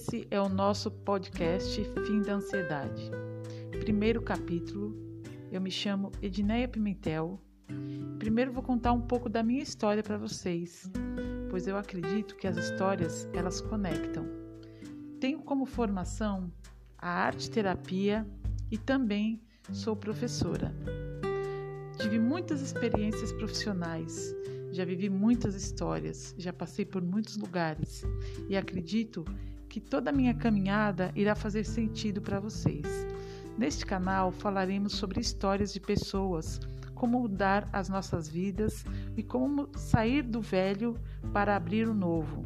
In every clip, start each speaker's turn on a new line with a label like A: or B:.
A: Esse é o nosso podcast Fim da Ansiedade. Primeiro capítulo. Eu me chamo Edneia Pimentel. Primeiro vou contar um pouco da minha história para vocês, pois eu acredito que as histórias elas conectam. Tenho como formação a arte terapia e também sou professora. Tive muitas experiências profissionais, já vivi muitas histórias, já passei por muitos lugares e acredito que toda a minha caminhada irá fazer sentido para vocês. Neste canal falaremos sobre histórias de pessoas, como mudar as nossas vidas e como sair do velho para abrir o novo.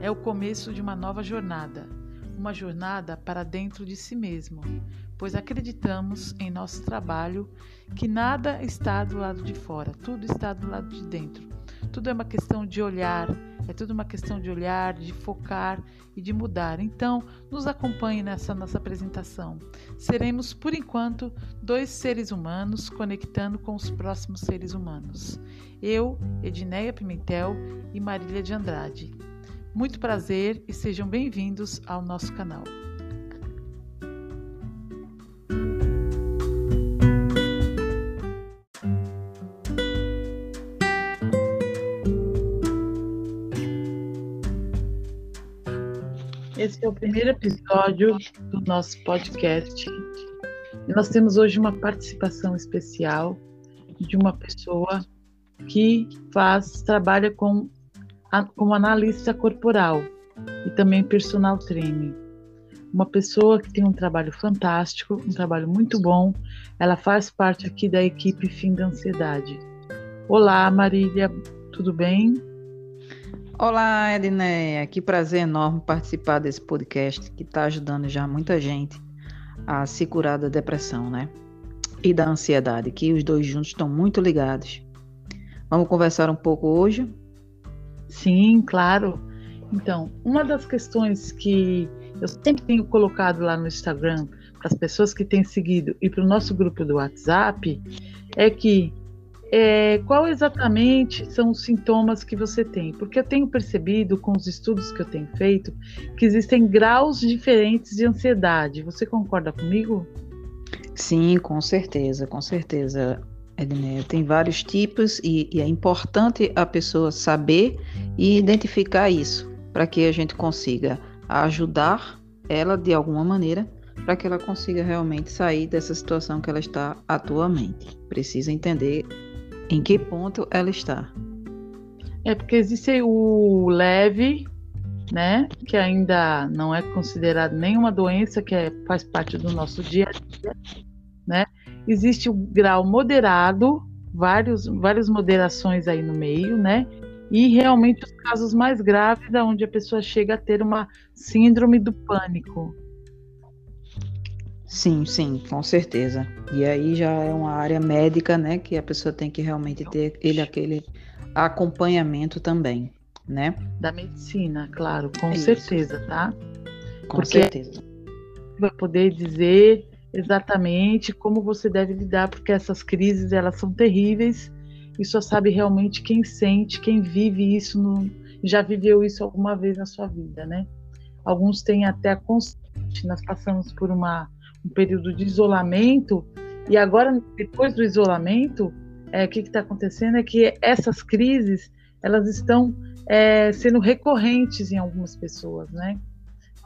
A: É o começo de uma nova jornada, uma jornada para dentro de si mesmo, pois acreditamos em nosso trabalho que nada está do lado de fora, tudo está do lado de dentro. Tudo é uma questão de olhar, é tudo uma questão de olhar, de focar e de mudar. Então, nos acompanhe nessa nossa apresentação. Seremos, por enquanto, dois seres humanos conectando com os próximos seres humanos. Eu, Edneia Pimentel e Marília de Andrade. Muito prazer e sejam bem-vindos ao nosso canal. Esse é o primeiro episódio do nosso podcast. E nós temos hoje uma participação especial de uma pessoa que faz, trabalha com, como analista corporal e também personal trainer. Uma pessoa que tem um trabalho fantástico, um trabalho muito bom. Ela faz parte aqui da equipe Fim da Ansiedade. Olá, Marília, tudo bem?
B: Olá, Edneia. Que prazer enorme participar desse podcast que está ajudando já muita gente a se curar da depressão, né? E da ansiedade, que os dois juntos estão muito ligados. Vamos conversar um pouco hoje?
A: Sim, claro. Então, uma das questões que eu sempre tenho colocado lá no Instagram para as pessoas que têm seguido e para o nosso grupo do WhatsApp é que é, qual exatamente são os sintomas que você tem? Porque eu tenho percebido com os estudos que eu tenho feito que existem graus diferentes de ansiedade. Você concorda comigo?
B: Sim, com certeza, com certeza, Edneia. Tem vários tipos e, e é importante a pessoa saber e identificar isso para que a gente consiga ajudar ela de alguma maneira para que ela consiga realmente sair dessa situação que ela está atualmente. Precisa entender em que ponto ela está?
A: É porque existe o leve, né, que ainda não é considerado nenhuma doença, que é, faz parte do nosso dia a dia, né? Existe o grau moderado, vários, várias moderações aí no meio, né? E realmente os casos mais graves, onde a pessoa chega a ter uma síndrome do pânico,
B: Sim, sim, com certeza. E aí já é uma área médica, né, que a pessoa tem que realmente ter ele aquele acompanhamento também, né?
A: Da medicina, claro, com é certeza, tá?
B: Com Porque certeza.
A: Vai poder dizer exatamente como você deve lidar, porque essas crises elas são terríveis e só sabe realmente quem sente, quem vive isso, no, já viveu isso alguma vez na sua vida, né? Alguns têm até a constante. Nós passamos por uma um período de isolamento, e agora, depois do isolamento, é, o que está acontecendo é que essas crises elas estão é, sendo recorrentes em algumas pessoas, né?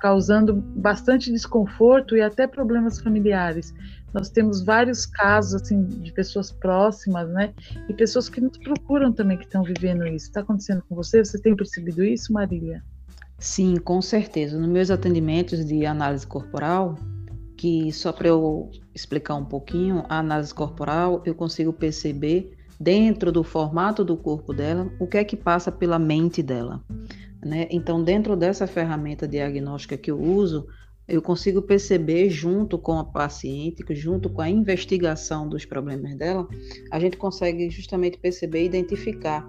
A: causando bastante desconforto e até problemas familiares. Nós temos vários casos assim de pessoas próximas, né? E pessoas que nos procuram também que estão vivendo isso. Está acontecendo com você? Você tem percebido isso, Marília?
B: Sim, com certeza. Nos meus atendimentos de análise corporal, que só para eu explicar um pouquinho, a análise corporal, eu consigo perceber dentro do formato do corpo dela o que é que passa pela mente dela. Né? Então, dentro dessa ferramenta diagnóstica que eu uso, eu consigo perceber junto com a paciente, junto com a investigação dos problemas dela, a gente consegue justamente perceber e identificar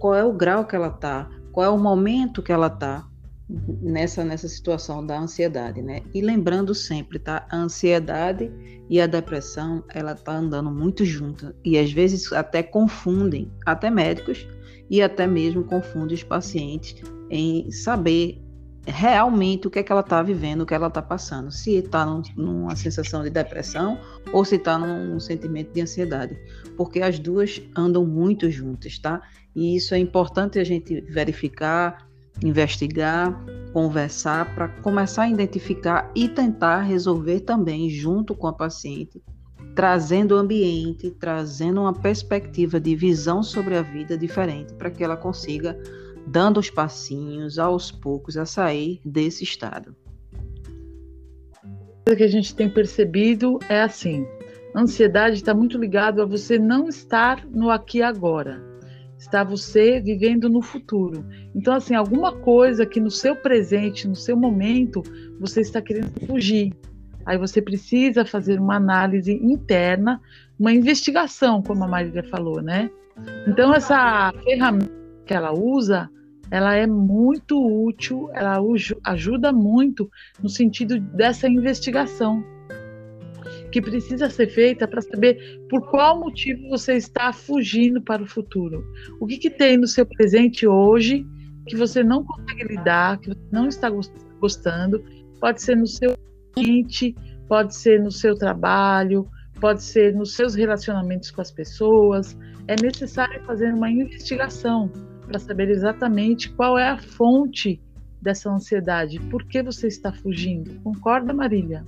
B: qual é o grau que ela está, qual é o momento que ela está, nessa, nessa situação da ansiedade, né? E lembrando sempre, tá? A ansiedade e a depressão, ela tá andando muito junto e às vezes até confundem, até médicos e até mesmo confundem os pacientes em saber realmente o que é que ela está vivendo, o que ela está passando. Se está num, numa sensação de depressão ou se está num, sentimento de ansiedade. Porque as duas andam muito juntas, tá? E isso é importante a gente verificar, investigar, conversar, para começar a identificar e tentar resolver também, junto com a paciente, trazendo o ambiente, trazendo uma perspectiva de visão sobre a vida diferente, para que ela consiga dando os passinhos aos poucos a sair desse estado.
A: O que a gente tem percebido é assim: a ansiedade está muito ligado a você não estar no aqui e agora. Está você vivendo no futuro. Então, assim, alguma coisa que no seu presente, no seu momento, você está querendo fugir. Aí você precisa fazer uma análise interna, uma investigação, como a Marília falou, né? Então, essa ferramenta que ela usa ela é muito útil, ela ajuda muito no sentido dessa investigação que precisa ser feita para saber por qual motivo você está fugindo para o futuro. O que, que tem no seu presente hoje que você não consegue lidar, que você não está gostando? Pode ser no seu ambiente, pode ser no seu trabalho, pode ser nos seus relacionamentos com as pessoas. É necessário fazer uma investigação para saber exatamente qual é a fonte dessa ansiedade. Por que você está fugindo? Concorda, Marília?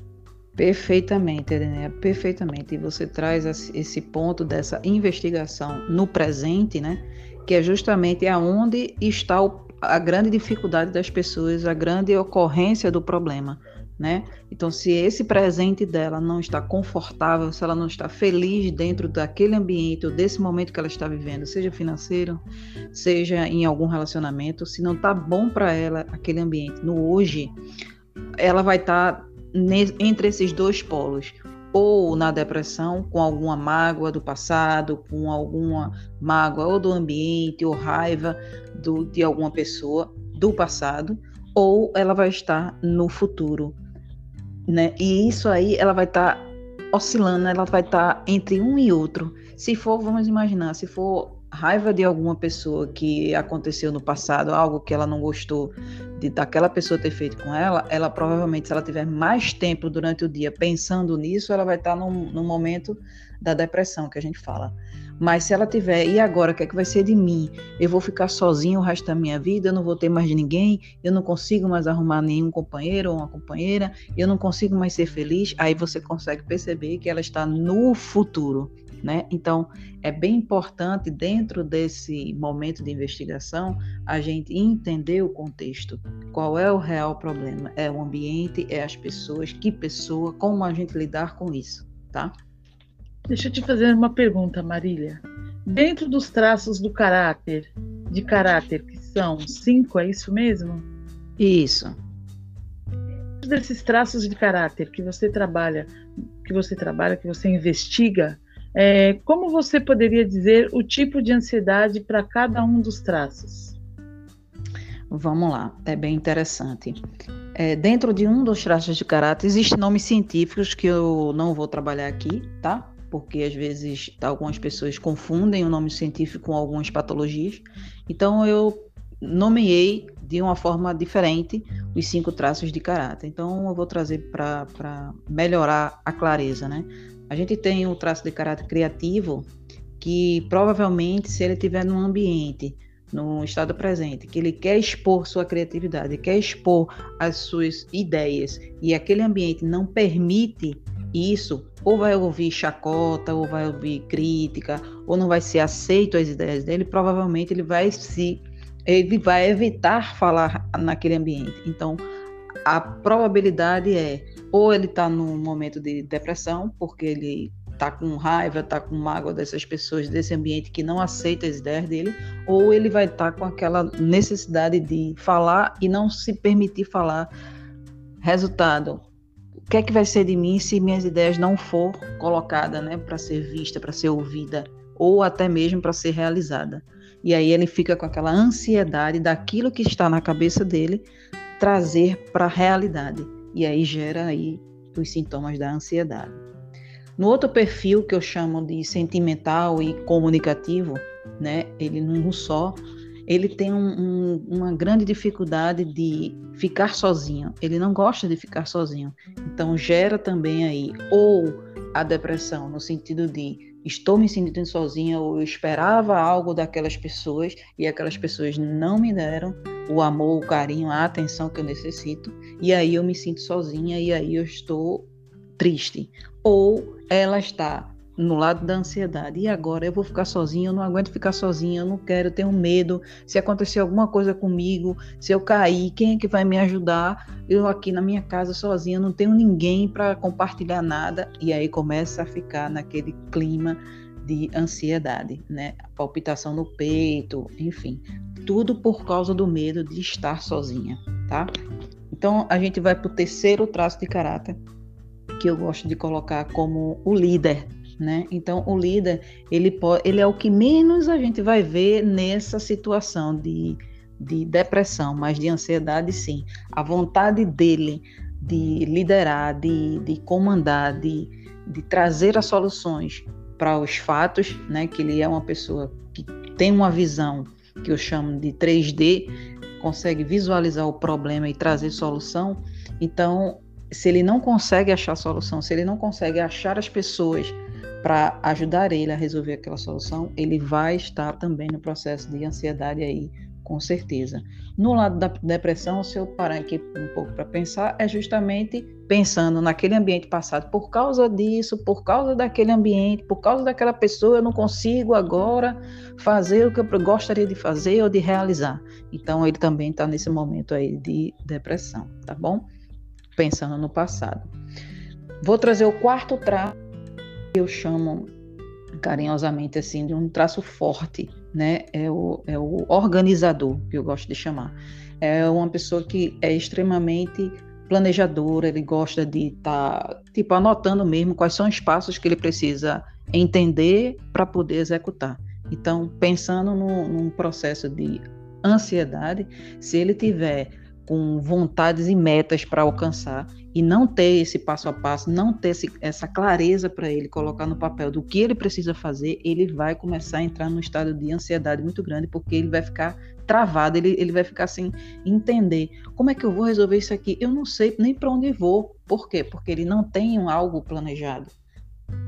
B: Perfeitamente, Edenéia, perfeitamente. E você traz esse ponto dessa investigação no presente, né? Que é justamente aonde está a grande dificuldade das pessoas, a grande ocorrência do problema né? Então, se esse presente dela não está confortável, se ela não está feliz dentro daquele ambiente ou desse momento que ela está vivendo, seja financeiro, seja em algum relacionamento, se não está bom para ela aquele ambiente no hoje, ela vai estar tá entre esses dois polos, ou na depressão, com alguma mágoa do passado, com alguma mágoa ou do ambiente, ou raiva do, de alguma pessoa do passado, ou ela vai estar no futuro, né? E isso aí ela vai estar tá oscilando, ela vai estar tá entre um e outro. Se for, vamos imaginar, se for raiva de alguma pessoa que aconteceu no passado, algo que ela não gostou de daquela pessoa ter feito com ela, ela provavelmente, se ela tiver mais tempo durante o dia pensando nisso, ela vai estar tá num, num momento da depressão que a gente fala. Mas se ela tiver, e agora, o que é que vai ser de mim? Eu vou ficar sozinho o resto da minha vida, eu não vou ter mais ninguém, eu não consigo mais arrumar nenhum companheiro ou uma companheira, eu não consigo mais ser feliz. Aí você consegue perceber que ela está no futuro, né? Então, é bem importante, dentro desse momento de investigação, a gente entender o contexto. Qual é o real problema? É o ambiente, é as pessoas, que pessoa, como a gente lidar com isso, tá?
A: Deixa eu te fazer uma pergunta, Marília. Dentro dos traços do caráter, de caráter, que são cinco, é isso mesmo?
B: Isso.
A: Desses traços de caráter que você trabalha, que você trabalha, que você investiga, é, como você poderia dizer o tipo de ansiedade para cada um dos traços?
B: Vamos lá, é bem interessante. É, dentro de um dos traços de caráter existem nomes científicos que eu não vou trabalhar aqui, tá? porque às vezes algumas pessoas confundem o nome científico com algumas patologias. Então eu nomeei de uma forma diferente os cinco traços de caráter. Então eu vou trazer para melhorar a clareza, né? A gente tem o traço de caráter criativo, que provavelmente se ele estiver num ambiente, no estado presente, que ele quer expor sua criatividade, quer expor as suas ideias e aquele ambiente não permite isso, ou vai ouvir chacota, ou vai ouvir crítica, ou não vai ser aceito as ideias dele, provavelmente ele vai se ele vai evitar falar naquele ambiente. Então, a probabilidade é ou ele está num momento de depressão, porque ele está com raiva, está com mágoa dessas pessoas, desse ambiente que não aceita as ideias dele, ou ele vai estar tá com aquela necessidade de falar e não se permitir falar. Resultado, o que é que vai ser de mim se minhas ideias não for colocada, né, para ser vista, para ser ouvida, ou até mesmo para ser realizada. E aí ele fica com aquela ansiedade daquilo que está na cabeça dele trazer para a realidade. E aí gera aí os sintomas da ansiedade. No outro perfil que eu chamo de sentimental e comunicativo, né, ele num só, ele tem um, um, uma grande dificuldade de ficar sozinho. Ele não gosta de ficar sozinho. Então gera também aí ou a depressão no sentido de estou me sentindo sozinha ou eu esperava algo daquelas pessoas e aquelas pessoas não me deram o amor, o carinho, a atenção que eu necessito e aí eu me sinto sozinha e aí eu estou triste. Ou ela está no lado da ansiedade. E agora eu vou ficar sozinha, eu não aguento ficar sozinha, eu não quero, eu tenho medo. Se acontecer alguma coisa comigo, se eu cair, quem é que vai me ajudar? Eu aqui na minha casa sozinha, não tenho ninguém para compartilhar nada. E aí começa a ficar naquele clima de ansiedade, né? Palpitação no peito, enfim, tudo por causa do medo de estar sozinha, tá? Então a gente vai para o terceiro traço de caráter que eu gosto de colocar como o líder né? Então o líder ele pode, ele é o que menos a gente vai ver nessa situação de, de depressão, mas de ansiedade sim. A vontade dele de liderar, de, de comandar, de, de trazer as soluções para os fatos, né? Que ele é uma pessoa que tem uma visão que eu chamo de 3D, consegue visualizar o problema e trazer solução. Então, se ele não consegue achar solução, se ele não consegue achar as pessoas para ajudar ele a resolver aquela solução, ele vai estar também no processo de ansiedade aí, com certeza. No lado da depressão, se eu parar aqui um pouco para pensar, é justamente pensando naquele ambiente passado, por causa disso, por causa daquele ambiente, por causa daquela pessoa, eu não consigo agora fazer o que eu gostaria de fazer ou de realizar. Então, ele também está nesse momento aí de depressão, tá bom? Pensando no passado. Vou trazer o quarto traço eu chamo carinhosamente assim de um traço forte, né? É o, é o organizador que eu gosto de chamar. É uma pessoa que é extremamente planejadora, ele gosta de estar tá, tipo anotando mesmo quais são os passos que ele precisa entender para poder executar. Então, pensando no, num processo de ansiedade, se ele tiver com vontades e metas para alcançar e não ter esse passo a passo, não ter esse, essa clareza para ele colocar no papel do que ele precisa fazer, ele vai começar a entrar num estado de ansiedade muito grande, porque ele vai ficar travado, ele, ele vai ficar sem entender como é que eu vou resolver isso aqui. Eu não sei nem para onde vou. Por quê? Porque ele não tem um algo planejado,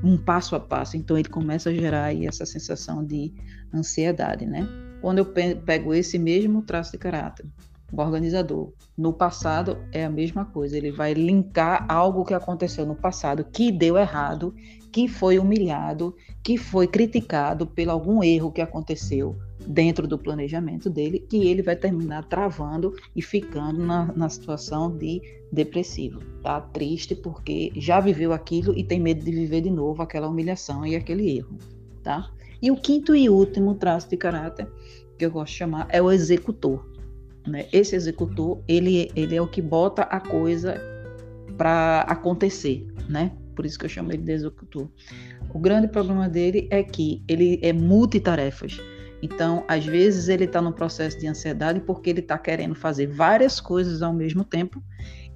B: um passo a passo. Então ele começa a gerar aí essa sensação de ansiedade, né? Quando eu pego esse mesmo traço de caráter, o organizador. No passado é a mesma coisa, ele vai linkar algo que aconteceu no passado que deu errado, que foi humilhado, que foi criticado por algum erro que aconteceu dentro do planejamento dele, que ele vai terminar travando e ficando na, na situação de depressivo, tá? Triste porque já viveu aquilo e tem medo de viver de novo aquela humilhação e aquele erro, tá? E o quinto e último traço de caráter que eu gosto de chamar é o executor. Né? Esse executor, ele, ele é o que bota a coisa para acontecer, né? Por isso que eu chamo ele de executor. O grande problema dele é que ele é multitarefas. Então, às vezes ele está no processo de ansiedade porque ele está querendo fazer várias coisas ao mesmo tempo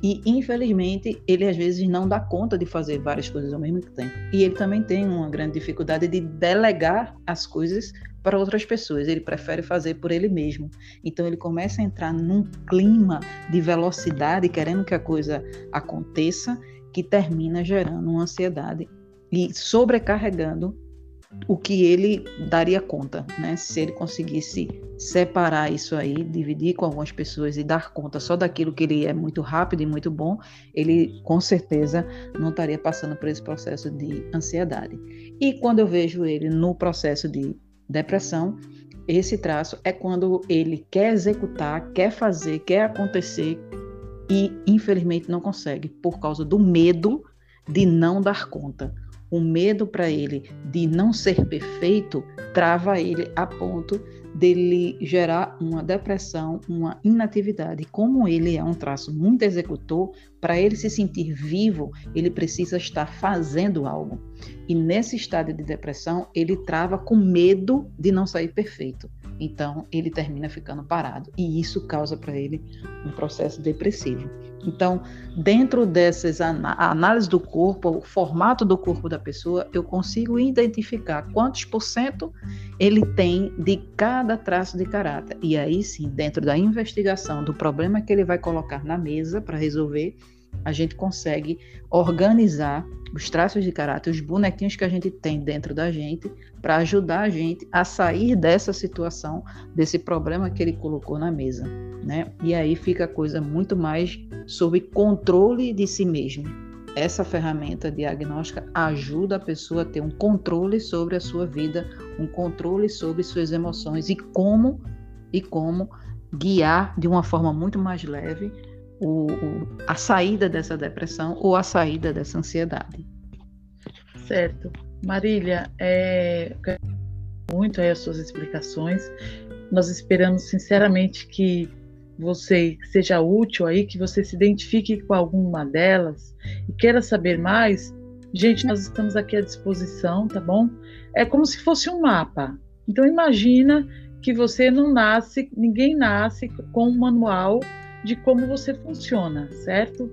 B: e, infelizmente, ele às vezes não dá conta de fazer várias coisas ao mesmo tempo. E ele também tem uma grande dificuldade de delegar as coisas para outras pessoas, ele prefere fazer por ele mesmo. Então ele começa a entrar num clima de velocidade, querendo que a coisa aconteça, que termina gerando uma ansiedade e sobrecarregando o que ele daria conta, né? Se ele conseguisse separar isso aí, dividir com algumas pessoas e dar conta só daquilo que ele é muito rápido e muito bom, ele com certeza não estaria passando por esse processo de ansiedade. E quando eu vejo ele no processo de Depressão, esse traço é quando ele quer executar, quer fazer, quer acontecer e infelizmente não consegue por causa do medo de não dar conta. O medo para ele de não ser perfeito trava ele a ponto dele gerar uma depressão, uma inatividade. Como ele é um traço muito executor, para ele se sentir vivo, ele precisa estar fazendo algo. E nesse estado de depressão, ele trava com medo de não sair perfeito. Então, ele termina ficando parado e isso causa para ele um processo depressivo. Então, dentro dessas análises do corpo, o formato do corpo da pessoa, eu consigo identificar quantos por cento ele tem de cada traço de caráter. E aí sim, dentro da investigação do problema que ele vai colocar na mesa para resolver, a gente consegue organizar os traços de caráter, os bonequinhos que a gente tem dentro da gente, para ajudar a gente a sair dessa situação, desse problema que ele colocou na mesa. Né? E aí fica a coisa muito mais sob controle de si mesmo. Essa ferramenta diagnóstica ajuda a pessoa a ter um controle sobre a sua vida, um controle sobre suas emoções e como e como guiar de uma forma muito mais leve o, o, a saída dessa depressão ou a saída dessa ansiedade.
A: Certo. Marília, é, muito aí as suas explicações. Nós esperamos sinceramente que você seja útil aí, que você se identifique com alguma delas e queira saber mais. Gente, nós estamos aqui à disposição, tá bom? É como se fosse um mapa. Então imagina que você não nasce, ninguém nasce com um manual de como você funciona, certo?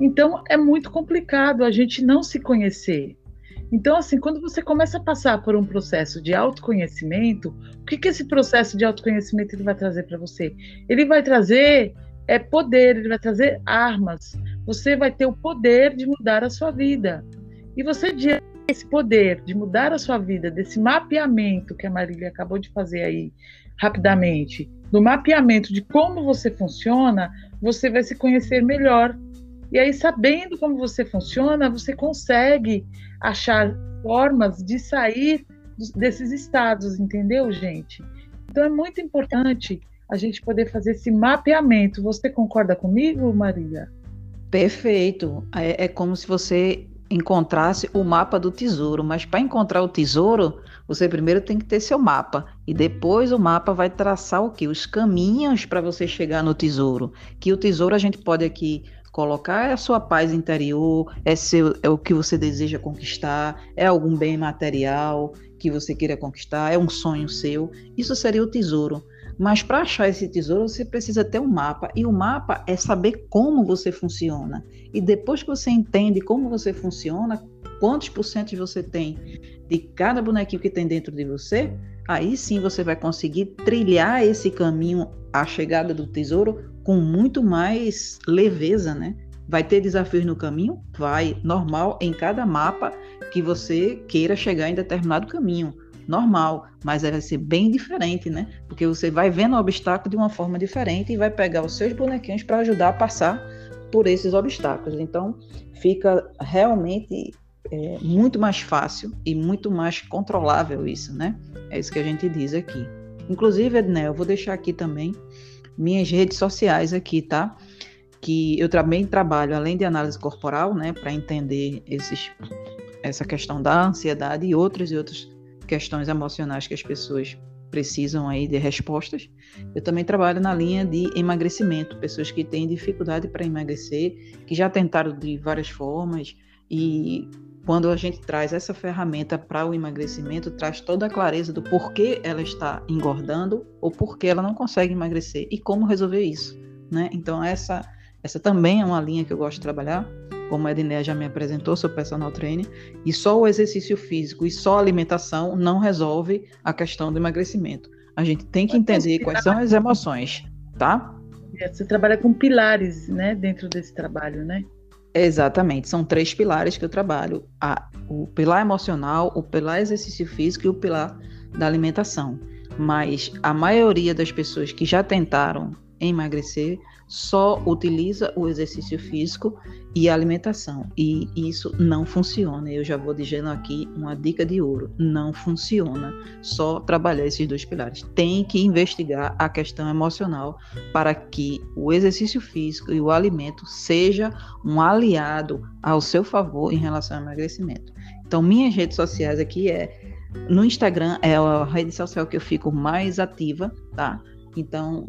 A: Então é muito complicado a gente não se conhecer. Então, assim, quando você começa a passar por um processo de autoconhecimento, o que, que esse processo de autoconhecimento ele vai trazer para você? Ele vai trazer é poder, ele vai trazer armas. Você vai ter o poder de mudar a sua vida. E você esse poder de mudar a sua vida, desse mapeamento que a Marília acabou de fazer aí rapidamente, do mapeamento de como você funciona, você vai se conhecer melhor. E aí, sabendo como você funciona, você consegue achar formas de sair desses estados, entendeu, gente? Então é muito importante a gente poder fazer esse mapeamento. Você concorda comigo, Maria?
B: Perfeito. É, é como se você encontrasse o mapa do tesouro, mas para encontrar o tesouro, você primeiro tem que ter seu mapa e depois o mapa vai traçar o que? Os caminhos para você chegar no tesouro. Que o tesouro a gente pode aqui colocar é a sua paz interior, é, seu, é o que você deseja conquistar, é algum bem material que você queira conquistar, é um sonho seu. Isso seria o tesouro. Mas para achar esse tesouro, você precisa ter um mapa. E o mapa é saber como você funciona. E depois que você entende como você funciona, quantos por cento você tem de cada bonequinho que tem dentro de você, aí sim você vai conseguir trilhar esse caminho à chegada do tesouro com muito mais leveza, né? Vai ter desafios no caminho? Vai, normal em cada mapa que você queira chegar em determinado caminho normal, mas vai ser bem diferente, né? Porque você vai vendo o obstáculo de uma forma diferente e vai pegar os seus bonequinhos para ajudar a passar por esses obstáculos. Então, fica realmente é, muito mais fácil e muito mais controlável isso, né? É isso que a gente diz aqui. Inclusive, Ednel, eu vou deixar aqui também minhas redes sociais aqui, tá? Que eu também trabalho, além de análise corporal, né, para entender esses, essa questão da ansiedade e outras e outras questões emocionais que as pessoas precisam aí de respostas. Eu também trabalho na linha de emagrecimento, pessoas que têm dificuldade para emagrecer, que já tentaram de várias formas e quando a gente traz essa ferramenta para o emagrecimento, traz toda a clareza do porquê ela está engordando ou porquê ela não consegue emagrecer e como resolver isso, né? Então essa essa também é uma linha que eu gosto de trabalhar como a Edneia já me apresentou, sou personal trainer, e só o exercício físico e só a alimentação não resolve a questão do emagrecimento. A gente tem que entender quais são as emoções, tá?
A: É, você trabalha com pilares, né, dentro desse trabalho, né?
B: Exatamente, são três pilares que eu trabalho: a, o pilar emocional, o pilar exercício físico e o pilar da alimentação. Mas a maioria das pessoas que já tentaram emagrecer só utiliza o exercício físico e a alimentação. E isso não funciona. Eu já vou dizendo aqui uma dica de ouro: não funciona só trabalhar esses dois pilares. Tem que investigar a questão emocional para que o exercício físico e o alimento seja um aliado ao seu favor em relação ao emagrecimento. Então, minhas redes sociais aqui é no Instagram é a rede social que eu fico mais ativa, tá? Então,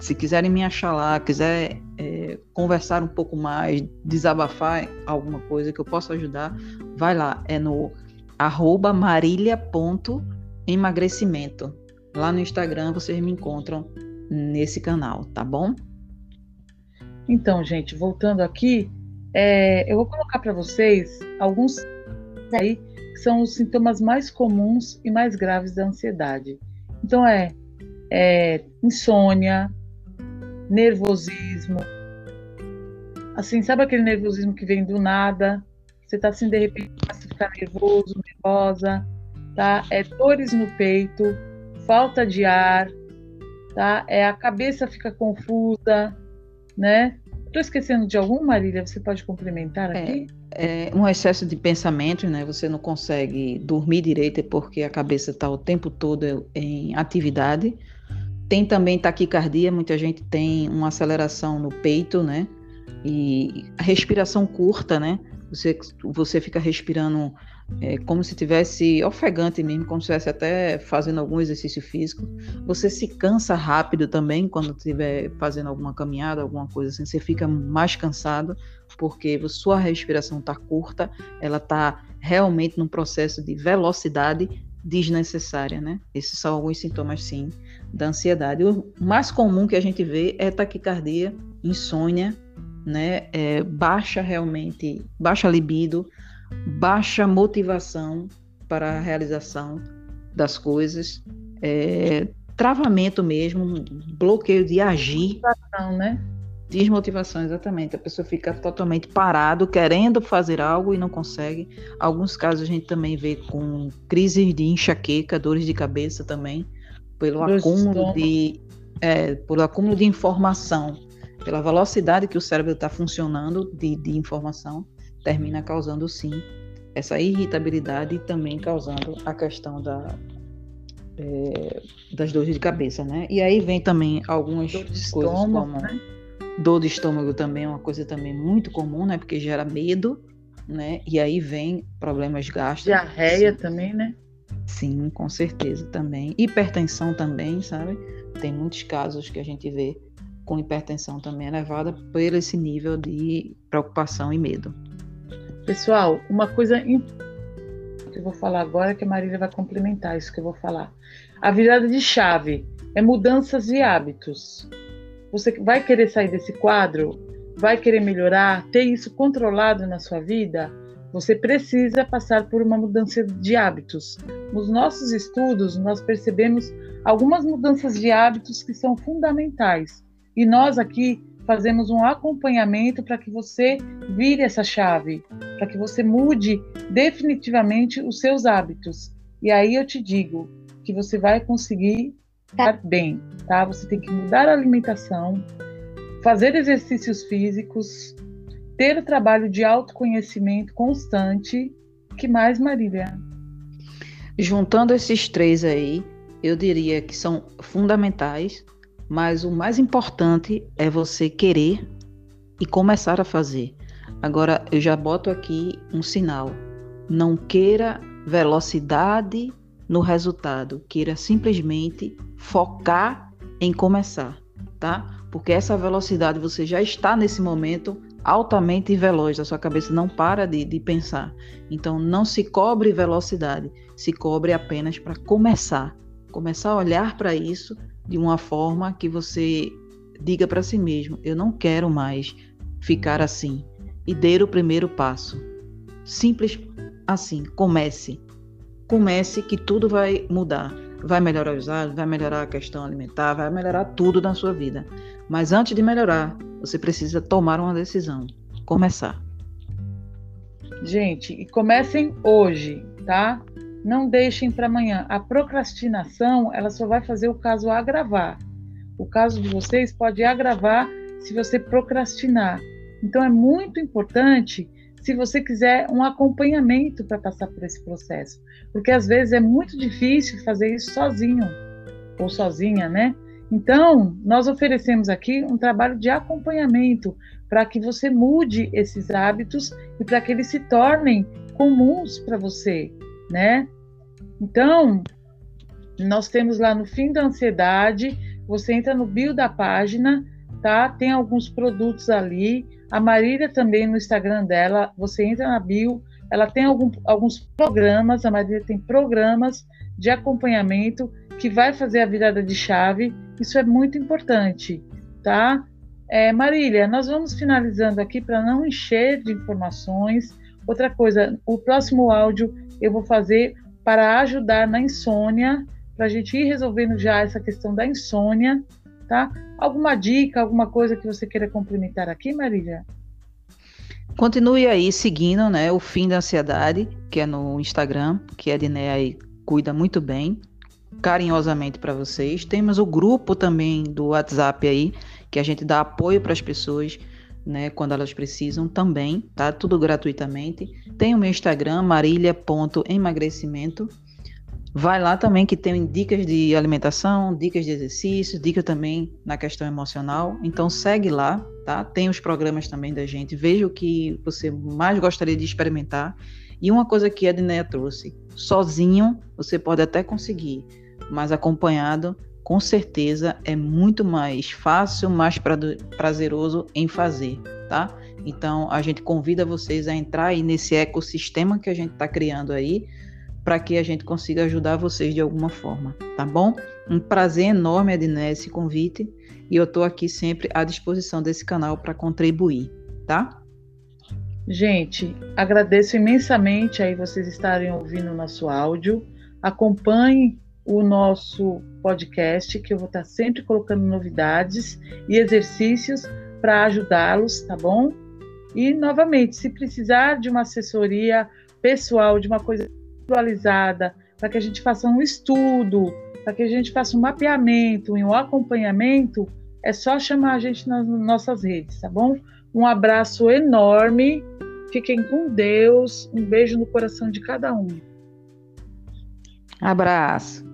B: se quiserem me achar lá, quiser é, conversar um pouco mais, desabafar alguma coisa que eu possa ajudar, vai lá. É no arroba marília.emagrecimento. lá no Instagram vocês me encontram nesse canal, tá bom?
A: Então, gente, voltando aqui, é, eu vou colocar para vocês alguns aí que são os sintomas mais comuns e mais graves da ansiedade. Então é, é insônia, nervosismo, assim, sabe aquele nervosismo que vem do nada? Você tá assim de repente começa a ficar nervoso, nervosa, tá? É dores no peito, falta de ar, tá? É a cabeça fica confusa, né? Estou esquecendo de algum, Marília? Você pode complementar é, aqui?
B: É, é, um excesso de pensamento, né? Você não consegue dormir direito porque a cabeça está o tempo todo em atividade. Tem também taquicardia, muita gente tem uma aceleração no peito, né? E respiração curta, né? Você, você fica respirando é, como se tivesse ofegante mesmo, como se estivesse até fazendo algum exercício físico. Você se cansa rápido também quando estiver fazendo alguma caminhada, alguma coisa assim. Você fica mais cansado porque sua respiração está curta, ela está realmente num processo de velocidade desnecessária, né? Esses são alguns sintomas, sim, da ansiedade. O mais comum que a gente vê é taquicardia, insônia, né? É, baixa realmente, baixa libido, baixa motivação para a realização das coisas, é, travamento mesmo, bloqueio de agir.
A: Né?
B: Desmotivação, exatamente. A pessoa fica totalmente parado, querendo fazer algo e não consegue. Alguns casos a gente também vê com crises de enxaqueca, dores de cabeça também, pelo acúmulo de, é, pelo acúmulo de informação, pela velocidade que o cérebro está funcionando de, de informação termina causando sim essa irritabilidade e também causando a questão da, é, das dores de cabeça, né? E aí vem também algumas coisas estômago, como né? Dor de estômago também é uma coisa também muito comum, né? Porque gera medo, né? E aí vem problemas gástricos.
A: Diarreia também, né?
B: Sim, com certeza também. Hipertensão também, sabe? Tem muitos casos que a gente vê com hipertensão também elevada por esse nível de preocupação e medo.
A: Pessoal, uma coisa que eu vou falar agora que a Marília vai complementar isso que eu vou falar. A virada de chave é mudanças de hábitos. Você vai querer sair desse quadro? Vai querer melhorar? Ter isso controlado na sua vida? Você precisa passar por uma mudança de hábitos. Nos nossos estudos, nós percebemos algumas mudanças de hábitos que são fundamentais. E nós aqui fazemos um acompanhamento para que você vire essa chave, para que você mude definitivamente os seus hábitos. E aí eu te digo que você vai conseguir estar bem, tá? Você tem que mudar a alimentação, fazer exercícios físicos, ter o trabalho de autoconhecimento constante. Que mais, Marília?
B: Juntando esses três aí, eu diria que são fundamentais mas o mais importante é você querer e começar a fazer. Agora, eu já boto aqui um sinal. Não queira velocidade no resultado, queira simplesmente focar em começar, tá? Porque essa velocidade você já está nesse momento altamente veloz, a sua cabeça não para de, de pensar. Então, não se cobre velocidade, se cobre apenas para começar. Começar a olhar para isso de uma forma que você diga para si mesmo: eu não quero mais ficar assim. E dê o primeiro passo. Simples assim, comece. Comece que tudo vai mudar. Vai melhorar os hábitos, vai melhorar a questão alimentar, vai melhorar tudo na sua vida. Mas antes de melhorar, você precisa tomar uma decisão. Começar.
A: Gente, e comecem hoje, tá? Não deixem para amanhã. A procrastinação, ela só vai fazer o caso agravar. O caso de vocês pode agravar se você procrastinar. Então é muito importante se você quiser um acompanhamento para passar por esse processo, porque às vezes é muito difícil fazer isso sozinho ou sozinha, né? Então, nós oferecemos aqui um trabalho de acompanhamento para que você mude esses hábitos e para que eles se tornem comuns para você né? Então, nós temos lá no fim da ansiedade, você entra no bio da página, tá? Tem alguns produtos ali. A Marília também no Instagram dela, você entra na bio, ela tem algum, alguns programas, a Marília tem programas de acompanhamento que vai fazer a virada de chave. Isso é muito importante, tá? É, Marília, nós vamos finalizando aqui para não encher de informações. Outra coisa, o próximo áudio eu vou fazer para ajudar na insônia, para a gente ir resolvendo já essa questão da insônia, tá? Alguma dica, alguma coisa que você queira complementar aqui, Marília?
B: Continue aí seguindo, né, o Fim da Ansiedade, que é no Instagram, que a Diné aí cuida muito bem, carinhosamente para vocês. Temos o grupo também do WhatsApp aí, que a gente dá apoio para as pessoas, né, quando elas precisam também, tá? Tudo gratuitamente. Tem o meu Instagram, marília.emagrecimento. Vai lá também que tem dicas de alimentação, dicas de exercício, dica também na questão emocional. Então segue lá, tá? Tem os programas também da gente. Veja o que você mais gostaria de experimentar. E uma coisa que a Edneia trouxe, sozinho você pode até conseguir, mas acompanhado, com certeza é muito mais fácil, mais prazeroso em fazer, tá? Então a gente convida vocês a entrar aí nesse ecossistema que a gente está criando aí para que a gente consiga ajudar vocês de alguma forma, tá bom? Um prazer enorme, Edné, esse convite e eu estou aqui sempre à disposição desse canal para contribuir, tá?
A: Gente, agradeço imensamente aí vocês estarem ouvindo o nosso áudio. Acompanhe o nosso podcast, que eu vou estar sempre colocando novidades e exercícios para ajudá-los, tá bom? E novamente, se precisar de uma assessoria pessoal, de uma coisa atualizada, para que a gente faça um estudo, para que a gente faça um mapeamento e um acompanhamento, é só chamar a gente nas nossas redes, tá bom? Um abraço enorme, fiquem com Deus, um beijo no coração de cada um.
B: Abraço.